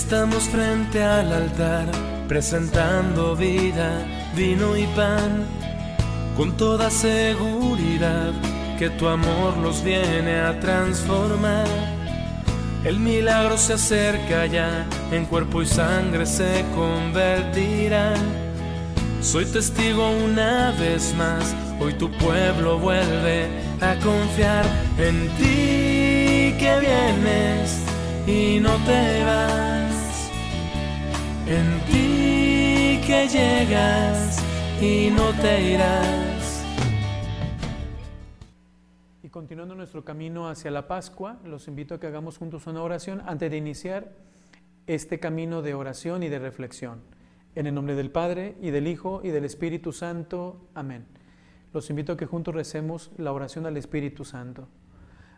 Estamos frente al altar, presentando vida, vino y pan, con toda seguridad que tu amor nos viene a transformar. El milagro se acerca ya, en cuerpo y sangre se convertirá. Soy testigo una vez más, hoy tu pueblo vuelve a confiar en ti que vienes y no te vas. En ti que llegas y no te irás. Y continuando nuestro camino hacia la Pascua, los invito a que hagamos juntos una oración antes de iniciar este camino de oración y de reflexión. En el nombre del Padre y del Hijo y del Espíritu Santo. Amén. Los invito a que juntos recemos la oración al Espíritu Santo.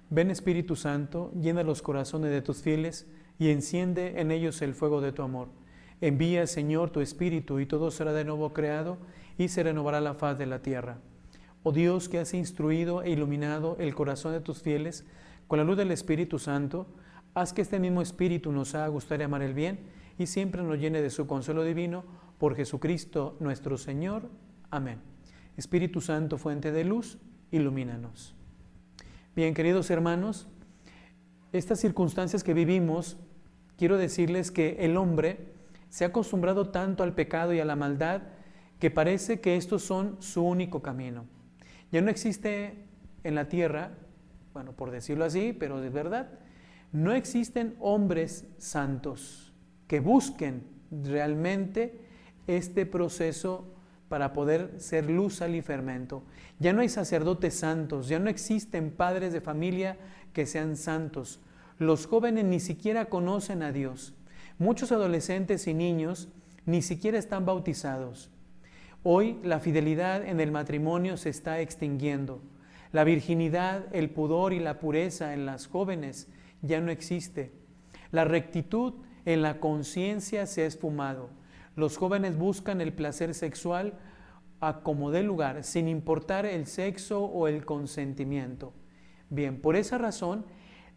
Ven Espíritu Santo, llena los corazones de tus fieles y enciende en ellos el fuego de tu amor. Envía, Señor, tu Espíritu y todo será de nuevo creado y se renovará la faz de la tierra. Oh Dios que has instruido e iluminado el corazón de tus fieles con la luz del Espíritu Santo, haz que este mismo Espíritu nos haga gustar y amar el bien y siempre nos llene de su consuelo divino por Jesucristo nuestro Señor. Amén. Espíritu Santo, fuente de luz, ilumínanos. Bien, queridos hermanos, estas circunstancias que vivimos, quiero decirles que el hombre se ha acostumbrado tanto al pecado y a la maldad que parece que estos son su único camino. Ya no existe en la tierra, bueno, por decirlo así, pero es verdad, no existen hombres santos que busquen realmente este proceso para poder ser luz, sal y fermento. Ya no hay sacerdotes santos, ya no existen padres de familia que sean santos. Los jóvenes ni siquiera conocen a Dios. Muchos adolescentes y niños ni siquiera están bautizados. Hoy la fidelidad en el matrimonio se está extinguiendo. La virginidad, el pudor y la pureza en las jóvenes ya no existe. La rectitud en la conciencia se ha esfumado. Los jóvenes buscan el placer sexual a como dé lugar, sin importar el sexo o el consentimiento. Bien, por esa razón,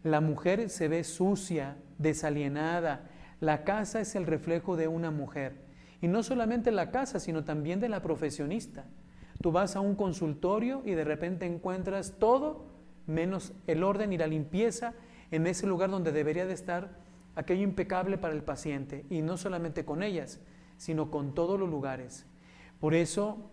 la mujer se ve sucia, desalienada. La casa es el reflejo de una mujer. Y no solamente la casa, sino también de la profesionista. Tú vas a un consultorio y de repente encuentras todo menos el orden y la limpieza en ese lugar donde debería de estar aquello impecable para el paciente. Y no solamente con ellas, sino con todos los lugares. Por eso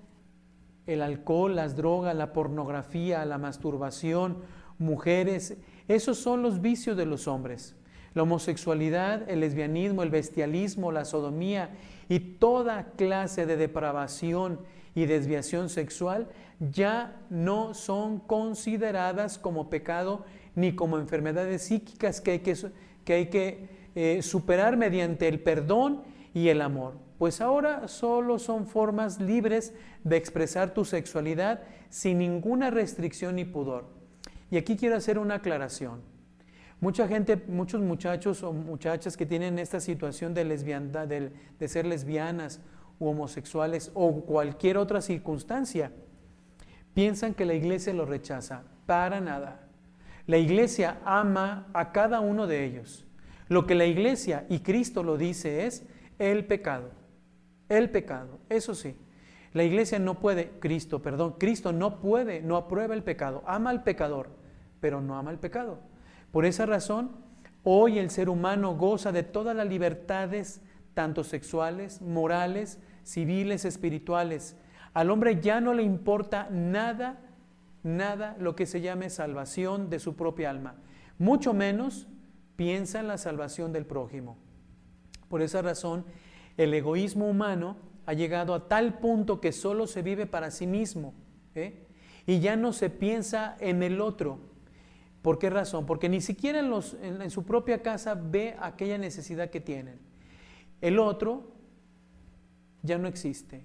el alcohol, las drogas, la pornografía, la masturbación, mujeres, esos son los vicios de los hombres. La homosexualidad, el lesbianismo, el bestialismo, la sodomía y toda clase de depravación y desviación sexual ya no son consideradas como pecado ni como enfermedades psíquicas que hay que, que, hay que eh, superar mediante el perdón y el amor pues ahora solo son formas libres de expresar tu sexualidad sin ninguna restricción ni pudor. Y aquí quiero hacer una aclaración. Mucha gente, muchos muchachos o muchachas que tienen esta situación de lesbiandad, de, de ser lesbianas u homosexuales o cualquier otra circunstancia, piensan que la iglesia los rechaza. Para nada. La iglesia ama a cada uno de ellos. Lo que la iglesia y Cristo lo dice es el pecado el pecado. Eso sí, la iglesia no puede, Cristo, perdón, Cristo no puede, no aprueba el pecado, ama al pecador, pero no ama el pecado. Por esa razón, hoy el ser humano goza de todas las libertades, tanto sexuales, morales, civiles, espirituales. Al hombre ya no le importa nada, nada lo que se llame salvación de su propia alma. Mucho menos piensa en la salvación del prójimo. Por esa razón, el egoísmo humano ha llegado a tal punto que solo se vive para sí mismo ¿eh? y ya no se piensa en el otro. ¿Por qué razón? Porque ni siquiera en, su propia casa ve aquella necesidad que tienen. El otro ya no existe.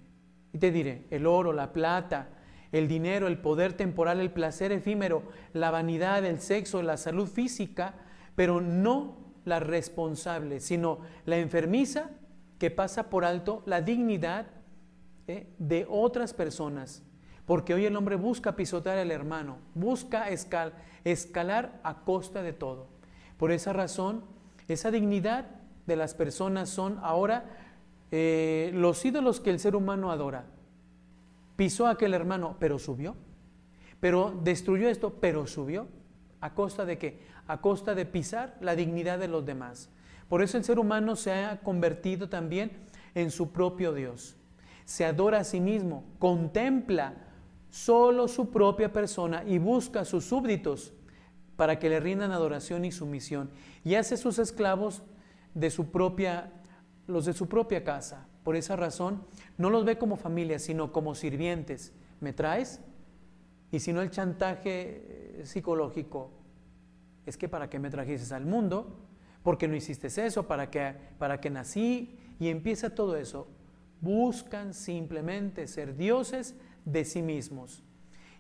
Y te diré, el oro, la plata, el dinero, el poder temporal, el placer efímero, la vanidad, el sexo, la salud física, pero no la responsable, sino la enfermiza que pasa por alto la dignidad ¿eh? de otras personas. Porque hoy el hombre busca pisotear al hermano, busca escalar a costa de todo. Por esa razón, esa dignidad de las personas son ahora eh, los ídolos que el ser humano adora. Pisó a aquel hermano, pero subió. Pero destruyó esto, pero subió. ¿A costa de qué? A costa de pisar la dignidad de los demás. Por eso el ser humano se ha convertido también en su propio Dios. Se adora a sí mismo, contempla solo su propia persona y busca a sus súbditos para que le rindan adoración y sumisión y hace sus esclavos de su propia los de su propia casa. Por esa razón no los ve como familia, sino como sirvientes. ¿Me traes? Y si no el chantaje eh, psicológico es que para qué me trajiste al mundo, porque no hiciste eso, para que para que nací y empieza todo eso. Buscan simplemente ser dioses de sí mismos.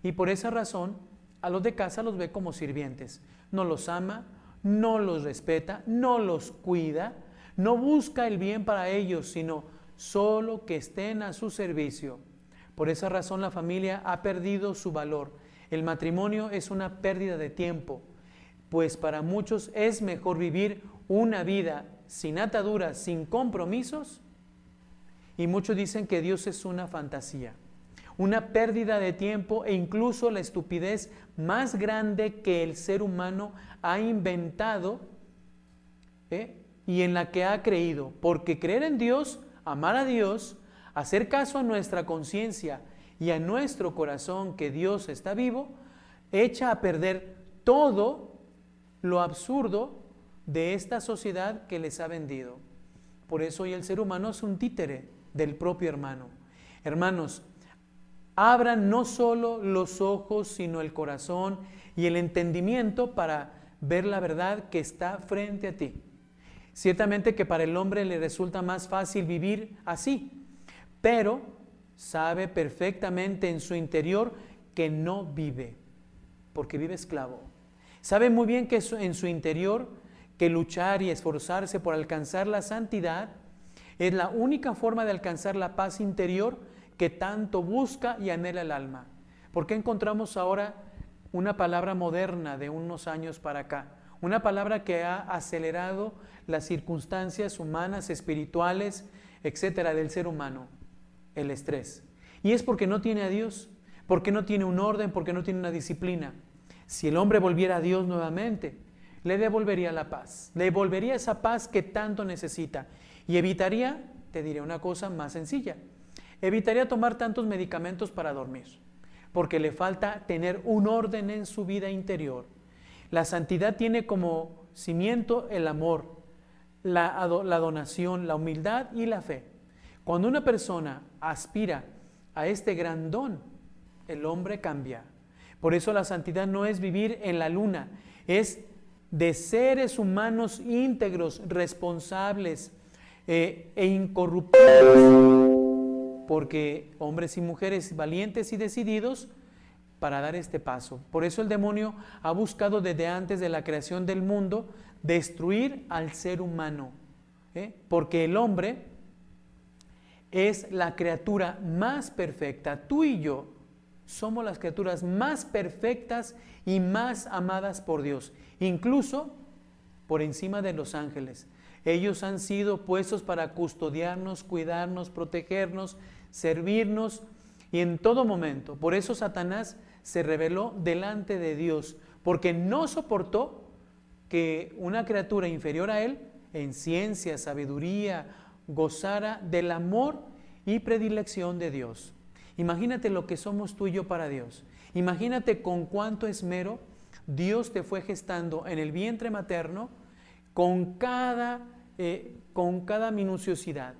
Y por esa razón, a los de casa los ve como sirvientes. No los ama, no los respeta, no los cuida, no busca el bien para ellos, sino solo que estén a su servicio. Por esa razón la familia ha perdido su valor. El matrimonio es una pérdida de tiempo, pues para muchos es mejor vivir una vida sin ataduras, sin compromisos. Y muchos dicen que Dios es una fantasía una pérdida de tiempo e incluso la estupidez más grande que el ser humano ha inventado ¿eh? y en la que ha creído. Porque creer en Dios, amar a Dios, hacer caso a nuestra conciencia y a nuestro corazón que Dios está vivo, echa a perder todo lo absurdo de esta sociedad que les ha vendido. Por eso hoy el ser humano es un títere del propio hermano. Hermanos, abran no solo los ojos, sino el corazón y el entendimiento para ver la verdad que está frente a ti. Ciertamente que para el hombre le resulta más fácil vivir así, pero sabe perfectamente en su interior que no vive, porque vive esclavo. Sabe muy bien que en su interior que luchar y esforzarse por alcanzar la santidad es la única forma de alcanzar la paz interior que tanto busca y anhela el alma. ¿Por qué encontramos ahora una palabra moderna de unos años para acá? Una palabra que ha acelerado las circunstancias humanas, espirituales, etcétera, del ser humano, el estrés. Y es porque no tiene a Dios, porque no tiene un orden, porque no tiene una disciplina. Si el hombre volviera a Dios nuevamente, le devolvería la paz, le devolvería esa paz que tanto necesita y evitaría, te diré una cosa más sencilla, Evitaría tomar tantos medicamentos para dormir, porque le falta tener un orden en su vida interior. La santidad tiene como cimiento el amor, la, donación, la humildad y la fe. Cuando una persona aspira a este gran don, el hombre cambia. Por eso la santidad no es vivir en la luna, es de seres humanos íntegros, responsables eh, e incorruptibles porque hombres y mujeres valientes y decididos para dar este paso. Por eso el demonio ha buscado desde antes de la creación del mundo destruir al ser humano, ¿eh? porque el hombre es la criatura más perfecta. Tú y yo somos las criaturas más perfectas y más amadas por Dios, incluso por encima de los ángeles. Ellos han sido puestos para custodiarnos, cuidarnos, protegernos, servirnos y en todo momento. Por eso Satanás se reveló delante de Dios, porque no soportó que una criatura inferior a él, en ciencia, sabiduría, gozara del amor y predilección de Dios. Imagínate lo que somos tú y yo para Dios. Imagínate con cuánto esmero Dios te fue gestando en el vientre materno con cada, eh, con cada minuciosidad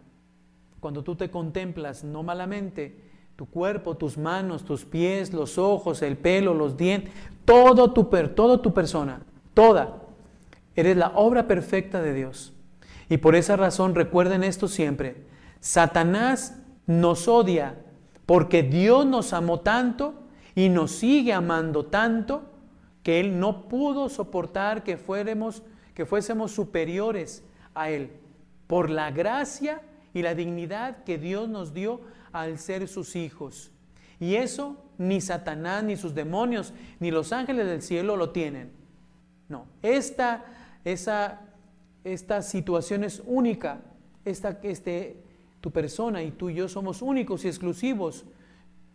cuando tú te contemplas no malamente, tu cuerpo, tus manos, tus pies, los ojos, el pelo, los dientes, todo tu, toda tu persona, toda, eres la obra perfecta de Dios. Y por esa razón recuerden esto siempre, Satanás nos odia porque Dios nos amó tanto y nos sigue amando tanto que Él no pudo soportar que, fuéramos, que fuésemos superiores a Él por la gracia y la dignidad que Dios nos dio al ser sus hijos. Y eso ni Satanás, ni sus demonios, ni los ángeles del cielo lo tienen. No, esta, esa, esta situación es única. Esta, este, tu persona y tú y yo somos únicos y exclusivos.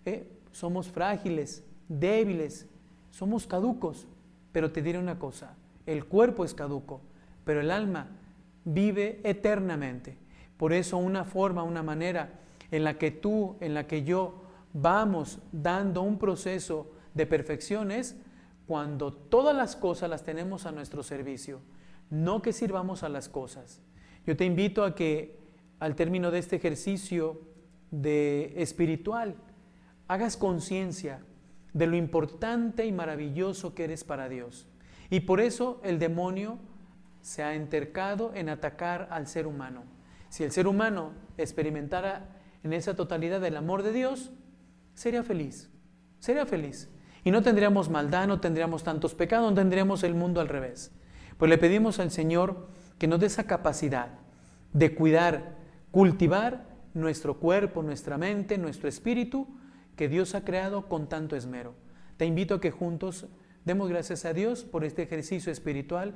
¿eh? Somos frágiles, débiles, somos caducos. Pero te diré una cosa, el cuerpo es caduco, pero el alma vive eternamente. Por eso una forma, una manera en la que tú, en la que yo vamos dando un proceso de perfección es cuando todas las cosas las tenemos a nuestro servicio, no que sirvamos a las cosas. Yo te invito a que al término de este ejercicio de espiritual hagas conciencia de lo importante y maravilloso que eres para Dios. Y por eso el demonio se ha entercado en atacar al ser humano. Si el ser humano experimentara en esa totalidad el amor de Dios, sería feliz, sería feliz. Y no tendríamos maldad, no tendríamos tantos pecados, no tendríamos el mundo al revés. Pues le pedimos al Señor que nos dé esa capacidad de cuidar, cultivar nuestro cuerpo, nuestra mente, nuestro espíritu, que Dios ha creado con tanto esmero. Te invito a que juntos demos gracias a Dios por este ejercicio espiritual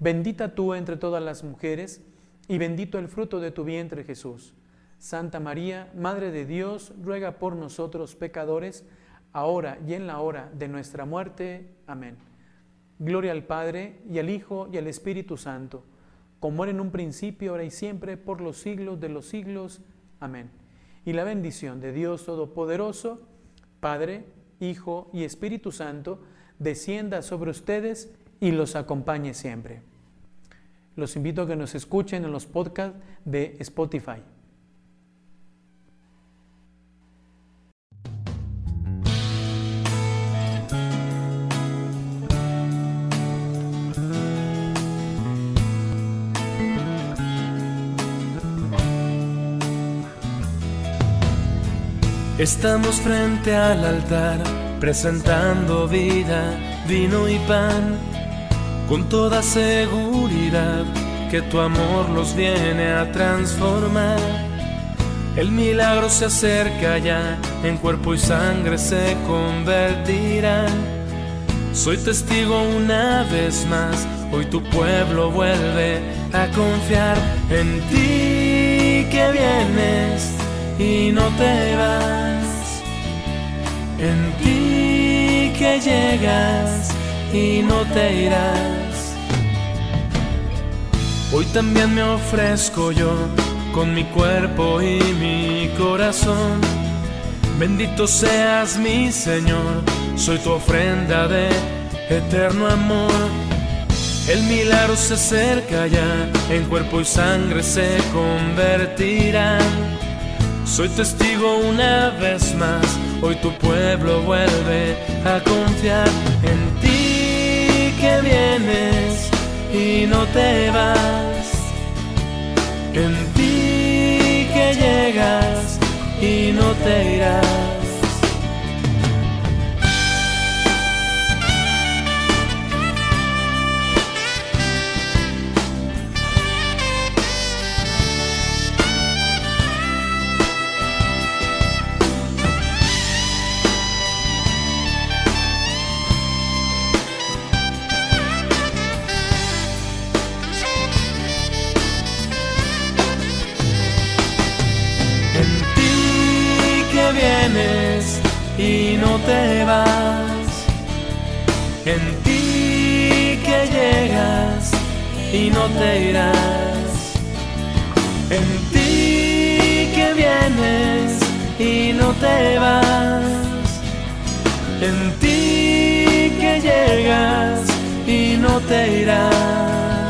bendita tú entre todas las mujeres, y bendito el fruto de tu vientre Jesús. Santa María, Madre de Dios, ruega por nosotros pecadores, ahora y en la hora de nuestra muerte. Amén. Gloria al Padre, y al Hijo, y al Espíritu Santo, como era en un principio, ahora y siempre, por los siglos de los siglos. Amén. Y la bendición de Dios Todopoderoso, Padre, Hijo y Espíritu Santo, descienda sobre ustedes y los acompañe siempre. Los invito a que nos escuchen en los podcasts de Spotify. Estamos frente al altar, presentando vida, vino y pan, con toda seguridad que tu amor los viene a transformar. El milagro se acerca ya, en cuerpo y sangre se convertirán. Soy testigo una vez más, hoy tu pueblo vuelve a confiar en ti que vienes y no te vas. En ti que llegas y no te irás. Hoy también me ofrezco yo con mi cuerpo y mi corazón. Bendito seas mi Señor, soy tu ofrenda de eterno amor. El milagro se acerca ya, en cuerpo y sangre se convertirán soy testigo una vez más, hoy tu pueblo vuelve a confiar en ti que vienes y no te vas. En ti que llegas y no te irás. No te irás. En ti que vienes y no te vas. En ti que llegas y no te irás.